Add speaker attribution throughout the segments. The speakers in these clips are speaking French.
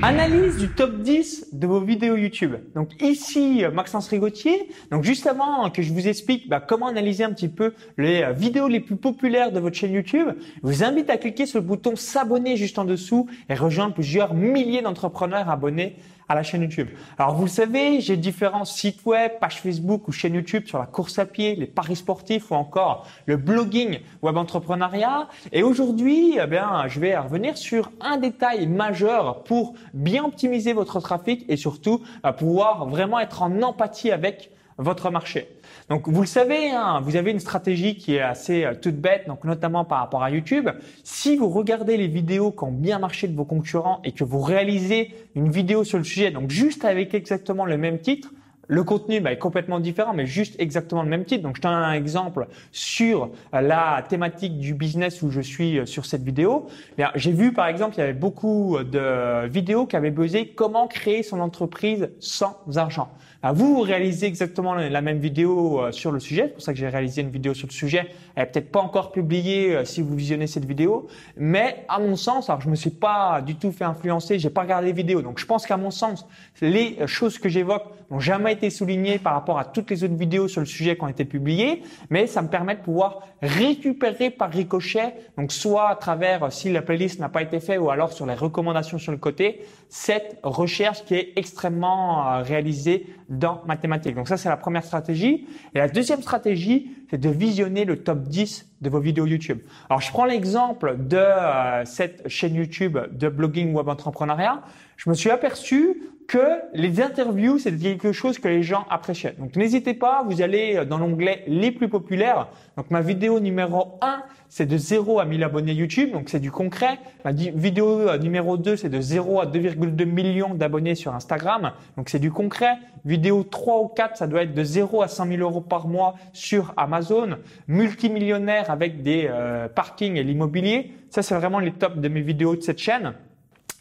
Speaker 1: Analyse du top 10 de vos vidéos YouTube. Donc ici Maxence Rigotier. Donc juste avant que je vous explique bah, comment analyser un petit peu les euh, vidéos les plus populaires de votre chaîne YouTube, je vous invite à cliquer sur le bouton s'abonner juste en dessous et rejoindre plusieurs milliers d'entrepreneurs abonnés à la chaîne YouTube. Alors vous le savez, j'ai différents sites web, pages Facebook ou chaînes YouTube sur la course à pied, les paris sportifs ou encore le blogging web entrepreneuriat. Et aujourd'hui, eh bien, je vais revenir sur un détail majeur pour bien optimiser votre trafic et surtout pouvoir vraiment être en empathie avec votre marché. Donc vous le savez, hein, vous avez une stratégie qui est assez euh, toute bête, donc notamment par rapport à YouTube. Si vous regardez les vidéos qui ont bien marché de vos concurrents et que vous réalisez une vidéo sur le sujet, donc juste avec exactement le même titre, le contenu bah, est complètement différent, mais juste exactement le même titre. Donc, je te donne un exemple sur euh, la thématique du business où je suis euh, sur cette vidéo. J'ai vu, par exemple, il y avait beaucoup de vidéos qui avaient buzzé comment créer son entreprise sans argent. vous, vous réalisez exactement la même vidéo euh, sur le sujet. C'est pour ça que j'ai réalisé une vidéo sur le sujet. Elle n'est peut-être pas encore publiée si vous visionnez cette vidéo, mais à mon sens, alors je me suis pas du tout fait influencer, j'ai pas regardé les vidéos. Donc, je pense qu'à mon sens, les choses que j'évoque n'ont jamais été soulignées par rapport à toutes les autres vidéos sur le sujet qui ont été publiées, mais ça me permet de pouvoir récupérer par ricochet, donc soit à travers si la playlist n'a pas été faite ou alors sur les recommandations sur le côté, cette recherche qui est extrêmement euh, réalisée dans mathématiques. Donc ça c'est la première stratégie. Et la deuxième stratégie, c'est de visionner le top 10 de vos vidéos YouTube. Alors je prends l'exemple de euh, cette chaîne YouTube de blogging web entrepreneuriat. Je me suis aperçu que les interviews, c'est quelque chose que les gens appréciaient. Donc n'hésitez pas, vous allez dans l'onglet les plus populaires. Donc ma vidéo numéro 1, c'est de 0 à 1000 abonnés YouTube, donc c'est du concret. Ma vidéo euh, numéro 2, c'est de 0 à 2,2 millions d'abonnés sur Instagram, donc c'est du concret. Vidéo 3 ou 4, ça doit être de 0 à 100 000 euros par mois sur Amazon. Multimillionnaire avec des euh, parkings et l'immobilier. Ça, c'est vraiment les tops de mes vidéos de cette chaîne.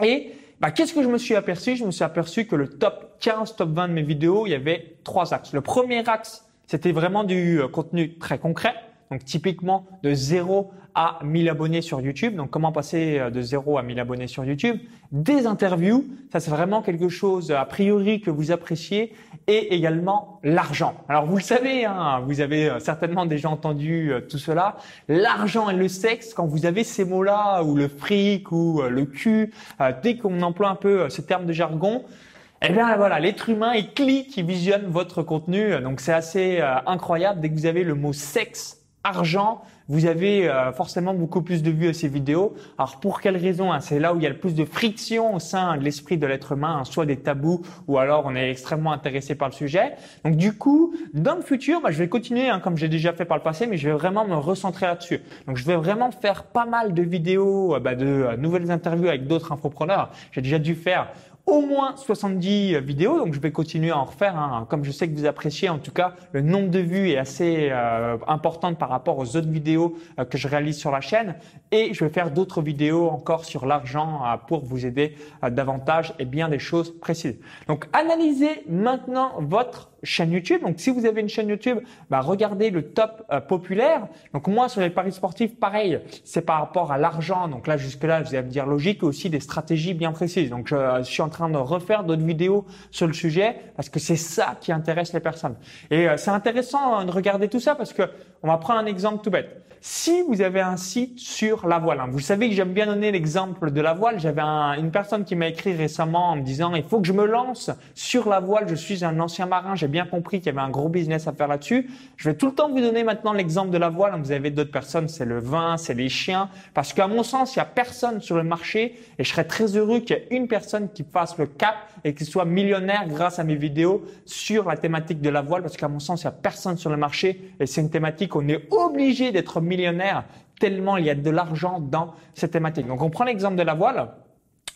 Speaker 1: Et bah, qu'est-ce que je me suis aperçu? Je me suis aperçu que le top 15, top 20 de mes vidéos, il y avait trois axes. Le premier axe, c'était vraiment du euh, contenu très concret. Donc typiquement de 0 à 1000 abonnés sur YouTube. Donc comment passer euh, de 0 à 1000 abonnés sur YouTube? Des interviews, ça c'est vraiment quelque chose a priori que vous appréciez. Et également l'argent. Alors vous le savez, hein, vous avez euh, certainement déjà entendu euh, tout cela. L'argent et le sexe, quand vous avez ces mots-là, ou le fric, ou le cul, dès qu'on emploie un peu ce terme de jargon, eh bien voilà, l'être humain, il clique, il visionne votre contenu. Donc c'est assez incroyable. Dès que vous avez le mot sexe argent, vous avez euh, forcément beaucoup plus de vues à ces vidéos. Alors pour quelle raison hein C'est là où il y a le plus de friction au sein de l'esprit de l'être humain, hein, soit des tabous ou alors on est extrêmement intéressé par le sujet. Donc du coup, dans le futur, bah, je vais continuer hein, comme j'ai déjà fait par le passé, mais je vais vraiment me recentrer là-dessus. Donc je vais vraiment faire pas mal de vidéos, euh, bah, de euh, nouvelles interviews avec d'autres infopreneurs. J'ai déjà dû faire au moins 70 vidéos, donc je vais continuer à en refaire. Hein. Comme je sais que vous appréciez, en tout cas, le nombre de vues est assez euh, important par rapport aux autres vidéos euh, que je réalise sur la chaîne. Et je vais faire d'autres vidéos encore sur l'argent euh, pour vous aider davantage et bien des choses précises. Donc, analysez maintenant votre chaîne YouTube. Donc, si vous avez une chaîne YouTube, bah, regardez le top populaire. Donc, moi, sur les paris sportifs, pareil, c'est par rapport à l'argent. Donc là, jusque-là, vous allez me dire logique, aussi des stratégies bien précises. Donc, je suis en train de refaire d'autres vidéos sur le sujet parce que c'est ça qui intéresse les personnes. Et euh, c'est intéressant hein, de regarder tout ça parce que on va prendre un exemple tout bête. Si vous avez un site sur la voile, hein, vous savez que j'aime bien donner l'exemple de la voile. J'avais une personne qui m'a écrit récemment en me disant il faut que je me lance sur la voile. Je suis un ancien marin, j'ai bien compris qu'il y avait un gros business à faire là-dessus. Je vais tout le temps vous donner maintenant l'exemple de la voile. Vous avez d'autres personnes, c'est le vin, c'est les chiens, parce qu'à mon sens, il y a personne sur le marché et je serais très heureux qu'il y ait une personne qui fasse le cap et qui soit millionnaire grâce à mes vidéos sur la thématique de la voile, parce qu'à mon sens, il y a personne sur le marché et c'est une thématique on est obligé d'être millionnaire tellement il y a de l'argent dans cette thématique. Donc on prend l'exemple de la voile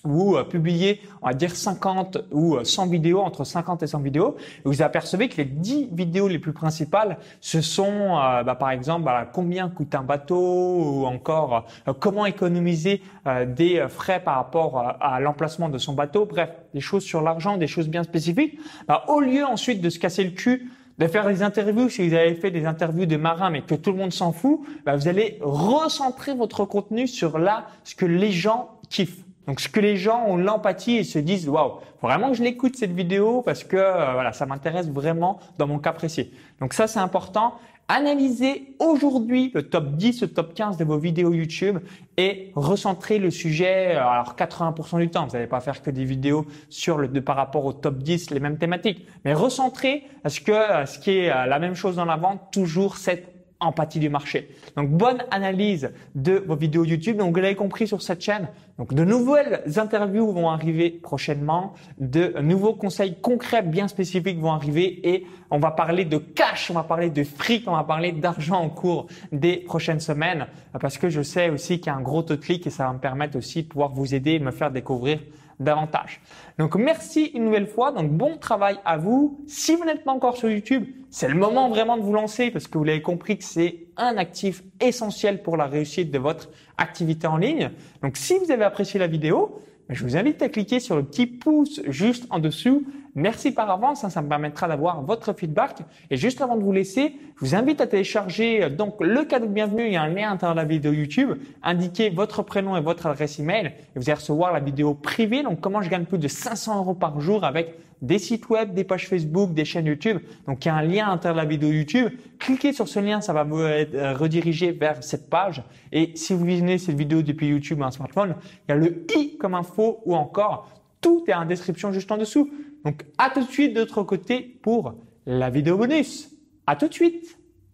Speaker 1: ou euh, publier, on va dire 50 ou 100 euh, vidéos, entre 50 et 100 vidéos, et vous apercevez que les 10 vidéos les plus principales, ce sont euh, bah, par exemple bah, combien coûte un bateau, ou encore comment économiser des frais par rapport à l'emplacement de son bateau, bref, des choses sur l'argent, des choses bien spécifiques. Bah, au lieu ensuite de se casser le cul de faire des interviews, si vous avez fait des interviews de marins mais que tout le monde s'en fout, bah, vous allez recentrer votre contenu sur là ce que les gens kiffent. Donc ce que les gens ont l'empathie et se disent waouh, vraiment que je l'écoute cette vidéo parce que euh, voilà, ça m'intéresse vraiment dans mon cas précis. Donc ça c'est important. Analysez aujourd'hui le top 10, le top 15 de vos vidéos YouTube et recentrez le sujet euh, alors 80% du temps. Vous n'allez pas faire que des vidéos sur le de, par rapport au top 10 les mêmes thématiques, mais recentrez parce que euh, ce qui est la même chose dans la vente, toujours cette empathie du marché. Donc bonne analyse de vos vidéos YouTube. Donc vous l'avez compris sur cette chaîne. Donc de nouvelles interviews vont arriver prochainement, de nouveaux conseils concrets bien spécifiques vont arriver et on va parler de cash, on va parler de fric, on va parler d'argent au cours des prochaines semaines parce que je sais aussi qu'il y a un gros taux de clic et ça va me permettre aussi de pouvoir vous aider et me faire découvrir davantage. Donc merci une nouvelle fois. Donc bon travail à vous. Si vous n'êtes pas encore sur YouTube, c'est le moment vraiment de vous lancer parce que vous l'avez compris que c'est un actif essentiel pour la réussite de votre activité en ligne. Donc si vous avez apprécié la vidéo, je vous invite à cliquer sur le petit pouce juste en dessous. Merci par avance, hein, ça me permettra d'avoir votre feedback. Et juste avant de vous laisser, je vous invite à télécharger euh, donc le cadeau de bienvenue. Il y a un lien à l'intérieur de la vidéo YouTube. Indiquez votre prénom et votre adresse email et vous allez recevoir la vidéo privée. Donc comment je gagne plus de 500 euros par jour avec des sites web, des pages Facebook, des chaînes YouTube. Donc il y a un lien à l'intérieur de la vidéo YouTube. Cliquez sur ce lien, ça va vous euh, rediriger vers cette page. Et si vous visionnez cette vidéo depuis YouTube ou un smartphone, il y a le i comme info ou encore tout est en description juste en dessous. Donc à tout de suite de l'autre côté pour la vidéo bonus. À tout de suite